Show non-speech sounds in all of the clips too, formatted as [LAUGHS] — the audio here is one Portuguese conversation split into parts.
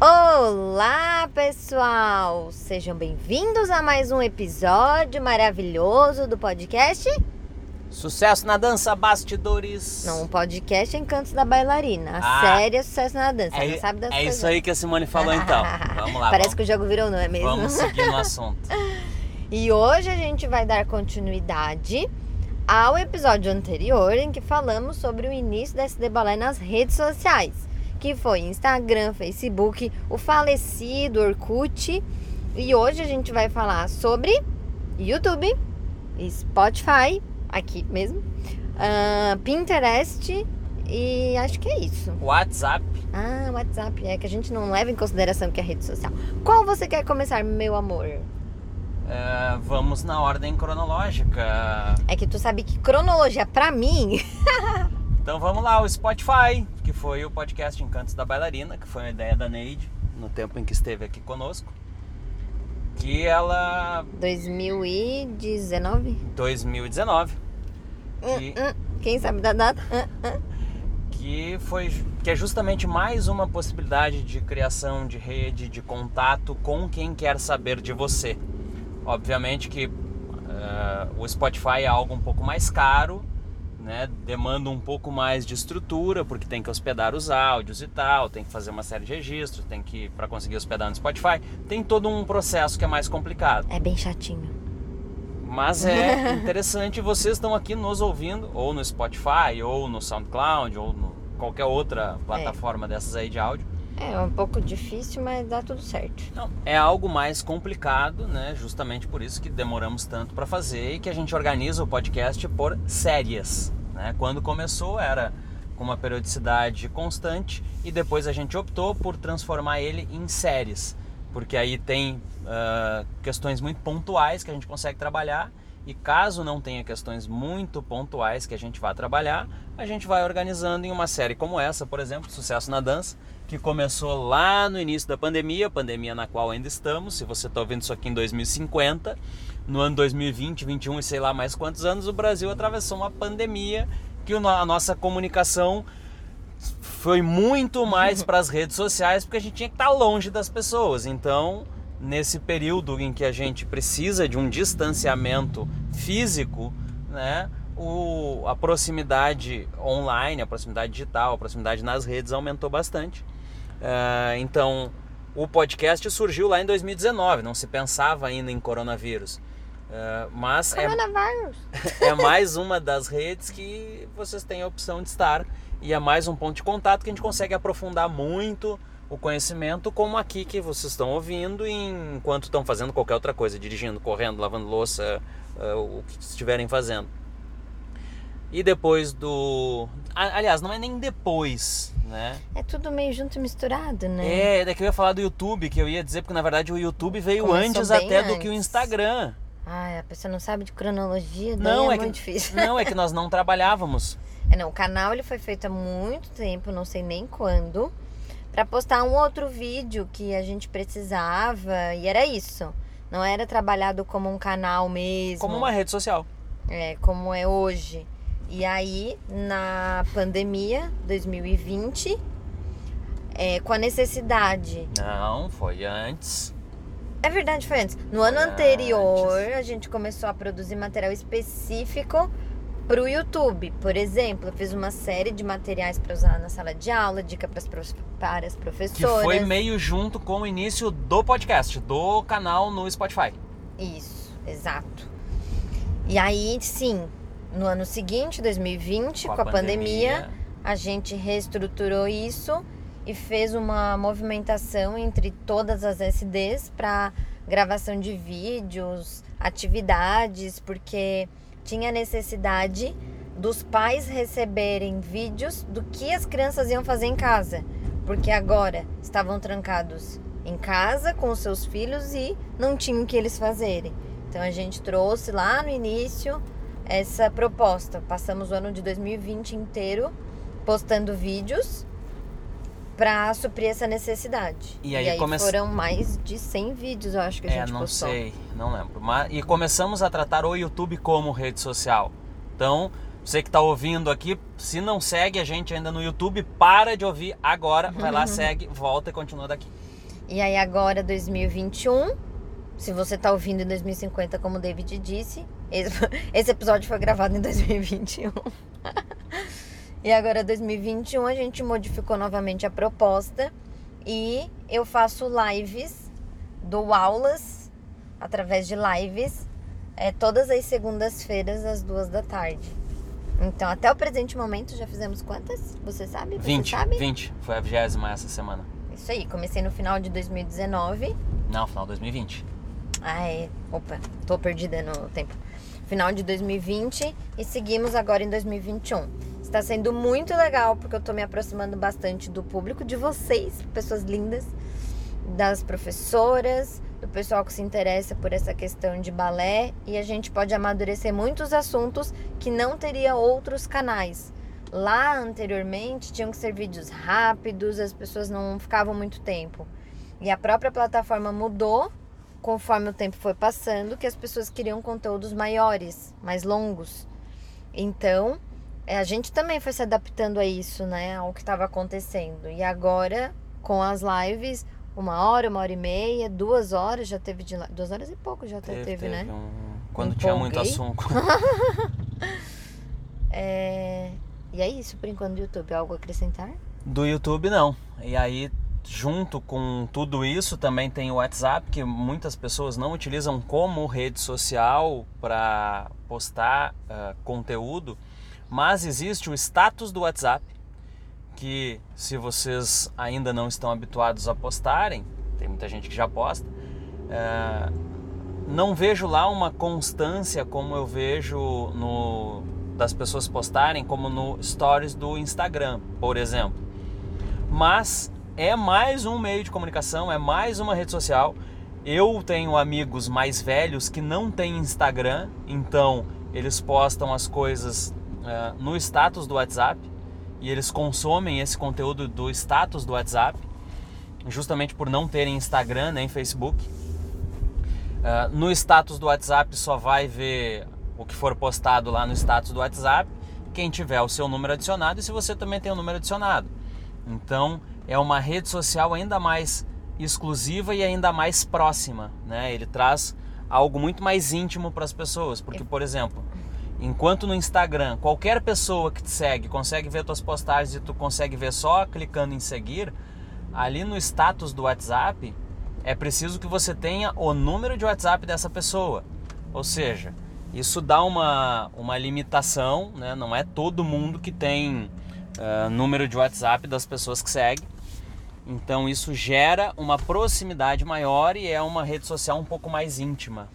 Olá, pessoal! Sejam bem-vindos a mais um episódio maravilhoso do podcast. Sucesso na dança, bastidores. Não, um podcast Encantos da Bailarina. A Ah. série é Sucesso na Dança. É, sabe das é coisas. isso aí que a Simone falou então. [LAUGHS] Vamos lá. Parece vamos, que o jogo virou, não é mesmo? vamos seguir no assunto. [LAUGHS] E hoje a gente vai dar continuidade ao episódio anterior em que falamos sobre o início da SD Balé nas redes sociais, que foi Instagram, Facebook, o falecido Orkut. E hoje a gente vai falar sobre YouTube, Spotify, aqui mesmo, ah, Pinterest e acho que é isso. WhatsApp. Ah, WhatsApp, é que a gente não leva em consideração que é rede social. Qual você quer começar, meu amor? é, vamos na ordem cronológica. É que tu sabe que cronologia pra mim [LAUGHS] Então vamos lá, o Spotify, que foi o podcast Encantos da Bailarina, que foi uma ideia da Neide no tempo em que esteve aqui conosco. Que ela. 2019? 2019. Que, Hum, quem sabe da data? Hum, que foi que é justamente mais uma possibilidade de criação de rede, de contato com quem quer saber de você. Obviamente que eh, o Spotify é algo um pouco mais caro, né? demanda um pouco mais de estrutura, porque tem que hospedar os áudios e tal, tem que fazer uma série de registros, tem que para conseguir hospedar no Spotify, tem todo um processo que é mais complicado. É bem chatinho. Mas é [LAUGHS] interessante, vocês estão aqui nos ouvindo, ou no Spotify, ou no SoundCloud, ou no qualquer outra plataforma dessas aí de áudio. É um pouco difícil, mas dá tudo certo. Não, é algo mais complicado, né? Justamente por isso que demoramos tanto para fazer e que a gente organiza o podcast por séries. Né? Quando começou era com uma periodicidade constante e depois a gente optou por transformar ele em séries, porque aí tem ah, questões muito pontuais que a gente consegue trabalhar e caso não tenha questões muito pontuais que a gente vá trabalhar, a gente vai organizando em uma série como essa, por exemplo, Sucesso na Dança, que começou lá no início da pandemia, pandemia na qual ainda estamos. Se você está ouvindo isso aqui em 2050, no ano 2020, 21 e sei lá mais quantos anos, o Brasil atravessou uma pandemia que a nossa comunicação foi muito mais [LAUGHS] para as redes sociais porque a gente tinha que estar longe das pessoas. Então, nesse período em que a gente precisa de um distanciamento físico, né, o, a proximidade online, a proximidade digital, a proximidade nas redes aumentou bastante. Ah, então, o podcast surgiu lá em 2019, não se pensava ainda em coronavírus. Ah, mas é, Coronavírus. [LAUGHS] é mais uma das redes que vocês têm a opção de estar e é mais um ponto de contato que a gente consegue aprofundar muito o conhecimento, como aqui que vocês estão ouvindo enquanto estão fazendo qualquer outra coisa, dirigindo, correndo, lavando louça, eh, o que estiverem fazendo. E depois do. Aliás, não é nem depois, né? É tudo meio junto e misturado, né? É, daqui eu ia falar do YouTube, que eu ia dizer, porque na verdade o YouTube veio Começou antes até do que o antes. Instagram. Ai, a pessoa não sabe de cronologia, Não, é, é, muito que, difícil. não, é que nós não trabalhávamos. É, não, o canal ele foi feito há muito tempo, não sei nem quando, pra postar um outro vídeo que a gente precisava e era isso. Não era trabalhado como um canal mesmo. Como uma rede social. É, como é hoje. E aí, na pandemia 2020, é, com a necessidade. Não, foi antes. É verdade, foi antes. No ano Foi anterior, antes. a gente começou a produzir material específico para o YouTube. Por exemplo, eu fiz uma série de materiais para usar na sala de aula, dica para as prof- para as Que professoras. foi meio junto com o início do podcast, do canal no Spotify. Isso, exato. E aí, sim, no ano seguinte, 2020, com a, pandemia, a gente reestruturou isso e fez uma movimentação entre todas as SDs para gravação de vídeos, atividades, porque tinha necessidade dos pais receberem vídeos do que as crianças iam fazer em casa, porque agora estavam trancados em casa com os seus filhos e não tinham o que eles fazerem. Então a gente trouxe lá no início essa proposta. Passamos o ano de 2020 inteiro postando vídeos para suprir essa necessidade. E aí come- foram mais de 100 vídeos, eu acho que a É, gente não postou. sei, não lembro. Mas, e começamos a tratar o YouTube como rede social. Então, Você que está ouvindo aqui, se não segue a gente ainda no YouTube, para de ouvir agora, vai lá, [LAUGHS] segue, volta e continua daqui. E aí agora 2021, se você está ouvindo em 2050, como o David disse, esse, episódio foi gravado em 2021. [LAUGHS] e agora 2021 a gente modificou novamente a proposta e eu faço lives, dou aulas através de lives, é, todas as segundas-feiras às duas da tarde. Então, até o presente momento, já fizemos quantas? Você sabe? Você 20, sabe? 20. Foi a vigésima essa semana. Isso aí, comecei no final de 2019. Não, final de 2020. É. Opa, tô perdida no tempo. Final de 2020 e seguimos agora em 2021. Está sendo muito legal porque eu tô me aproximando bastante do público, de vocês, pessoas lindas, das professoras, do pessoal que se interessa por essa questão de balé e a gente pode amadurecer muitos assuntos que não teria outros canais. Lá anteriormente tinham que ser vídeos rápidos, as pessoas não ficavam muito tempo. E a própria plataforma mudou conforme o tempo foi passando, que as pessoas queriam conteúdos maiores, mais longos. Então, é, a gente também foi se adaptando a isso, né, ao que estava acontecendo. E agora, com as lives, uma hora, uma hora e meia, duas horas já teve de. Duas horas e pouco já teve, teve, né? Um... Quando tinha muito assunto. [LAUGHS] é... E é isso por enquanto do YouTube. Algo a acrescentar? Do YouTube não. E aí, junto com tudo isso, também tem o WhatsApp, que muitas pessoas não utilizam como rede social para postar uh, conteúdo, mas existe o status do WhatsApp que se vocês ainda não estão habituados a postarem, tem muita gente que já posta, é, não vejo lá uma constância como eu vejo no das pessoas postarem, como no stories do Instagram, por exemplo. Mas é mais um meio de comunicação, é mais uma rede social. Eu tenho amigos mais velhos que não têm Instagram, então eles postam as coisas uh, no status do WhatsApp e eles consomem esse conteúdo do status do WhatsApp, justamente por não terem Instagram nem Facebook. Uh, no status do WhatsApp só vai ver o que for postado lá no status do WhatsApp, quem tiver o seu número adicionado e se você também tem o um número adicionado. Então é uma rede social ainda mais exclusiva e ainda mais próxima, né? Ele traz algo muito mais íntimo para as pessoas, porque por exemplo, Enquanto no Instagram, qualquer pessoa que te segue consegue ver tuas postagens e tu consegue ver só clicando em seguir, ali no status do WhatsApp é preciso que você tenha o número de WhatsApp dessa pessoa. Ou seja, isso dá uma, uma limitação, né? não é todo mundo que tem uh, número de WhatsApp das pessoas que segue. Então isso gera uma proximidade maior e é uma rede social um pouco mais íntima.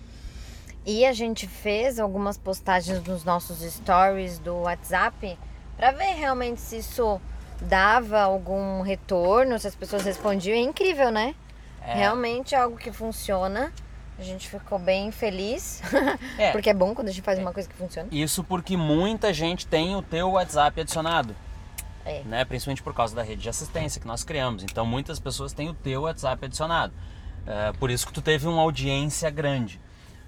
E a gente fez algumas postagens nos nossos stories do WhatsApp para ver realmente se isso dava algum retorno, se as pessoas respondiam. É incrível, né? É. Realmente é algo que funciona. A gente ficou bem feliz. [LAUGHS] É. porque é bom quando a gente faz uma coisa que funciona. Isso porque muita gente tem o teu WhatsApp adicionado. É. Né? Principalmente por causa da rede de assistência que nós criamos. Então muitas pessoas têm o teu WhatsApp adicionado. É, por isso que tu teve uma audiência grande.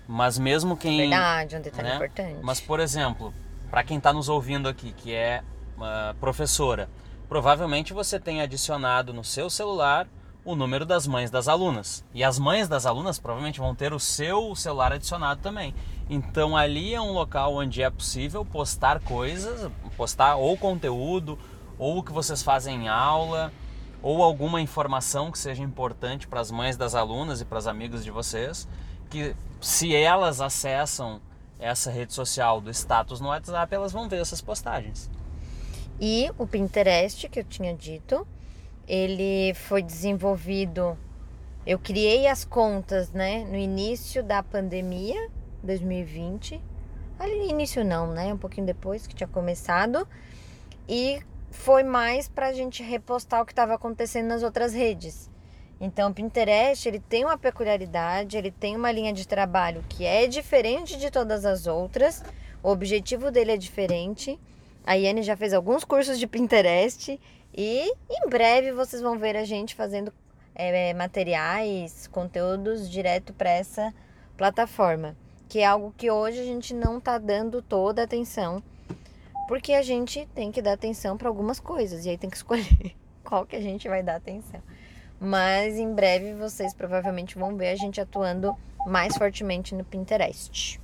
Mas mesmo quem. Verdade, um detalhe né? importante. Mas, por exemplo, para quem está nos ouvindo aqui, que é uma professora, provavelmente você tem adicionado no seu celular o número das mães das alunas. E as mães das alunas provavelmente vão ter o seu celular adicionado também. Então ali é um local onde é possível postar coisas, postar ou conteúdo, ou o que vocês fazem em aula, ou alguma informação que seja importante para as mães das alunas e para as amigas de vocês que se elas acessam essa rede social do status no WhatsApp, elas vão ver essas postagens. E o Pinterest, que eu tinha dito, ele foi desenvolvido. Eu criei as contas, né, no início da pandemia, 2020. Ali início não, né? Um pouquinho depois que tinha começado. E foi mais para a gente repostar o que estava acontecendo nas outras redes. Então, o Pinterest ele tem uma peculiaridade, ele tem uma linha de trabalho que é diferente de todas as outras. O objetivo dele é diferente. A Yane já fez alguns cursos de Pinterest e em breve vocês vão ver a gente fazendo é, materiais, conteúdos direto para essa plataforma, que é algo que hoje a gente não está dando toda a atenção Porque a gente tem que dar atenção para algumas coisas e aí tem que [LAUGHS] escolher qual que a gente vai dar atenção. Mas em breve vocês provavelmente vão ver a gente atuando mais fortemente no Pinterest.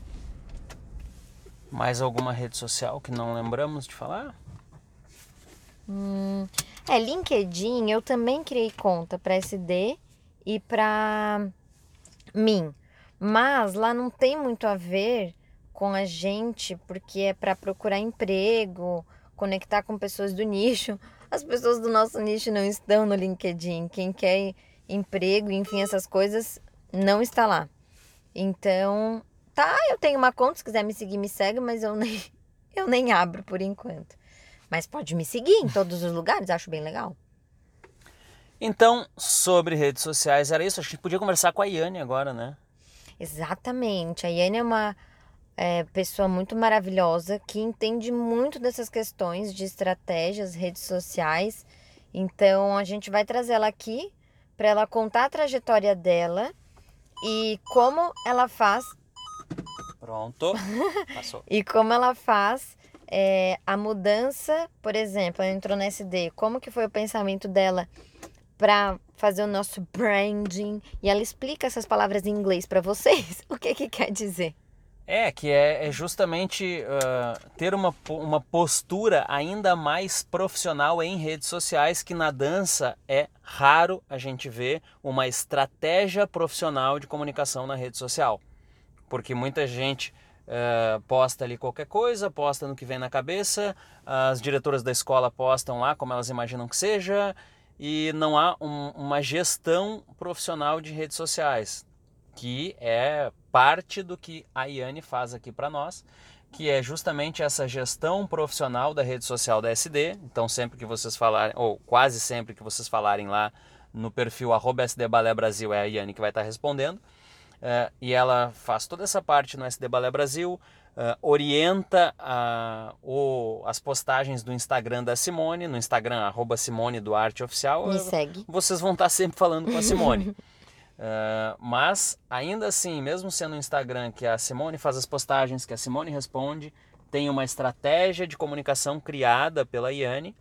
Mais alguma rede social que não lembramos de falar? Hum, é, LinkedIn eu também criei conta para SD e para mim. Mas lá não tem muito a ver com a gente, porque é para procurar emprego, conectar com pessoas do nicho. As pessoas do nosso nicho não estão no LinkedIn. Quem quer emprego, enfim, essas coisas, não está lá. Então, tá, eu tenho uma conta, se quiser me seguir, me segue, mas eu nem, [LAUGHS] eu nem abro por enquanto. Mas pode me seguir em todos os lugares, acho bem legal. Então, sobre redes sociais, era isso. A gente podia conversar com a Iane agora, né? Exatamente. A Iane é uma é, pessoa muito maravilhosa que entende muito dessas questões de estratégias, redes sociais. Então, a gente vai trazer ela aqui para ela contar a trajetória dela e como ela faz. Pronto. [LAUGHS] Passou. e como ela faz é, a mudança, por exemplo, ela entrou na SD, como que foi o pensamento dela para fazer o nosso branding e ela explica essas palavras em inglês para vocês. [LAUGHS] O que que quer dizer? É, que é, é justamente uh, ter uma, uma postura ainda mais profissional em redes sociais, que na dança é raro a gente ver uma estratégia profissional de comunicação na rede social. Porque muita gente uh, posta ali qualquer coisa, posta no que vem na cabeça, as diretoras da escola postam lá como elas imaginam que seja, e não há um, uma gestão profissional de redes sociais que é parte do que a Iane faz aqui para nós, que é justamente essa gestão profissional da rede social da SD. Então, sempre que vocês falarem, ou quase sempre que vocês falarem lá no perfil arroba SD Balé Brasil, é a Iane que vai estar respondendo. Uh, e ela faz toda essa parte no SD Balé Brasil, uh, orienta uh, o, as postagens do Instagram da Simone, no Instagram arroba Simone Duarte Oficial. Me segue. Vocês vão estar sempre falando com a Simone. [LAUGHS] Uh, mas ainda assim, mesmo sendo um Instagram que a Simone faz as postagens, que a Simone responde, tem uma estratégia de comunicação criada pela Iane.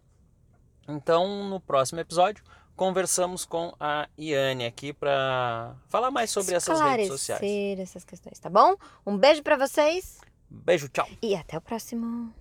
Então, no próximo episódio, conversamos com a Iane aqui para falar mais sobre essas redes sociais. essas questões, tá bom? Um beijo para vocês. Beijo, tchau. E até o próximo.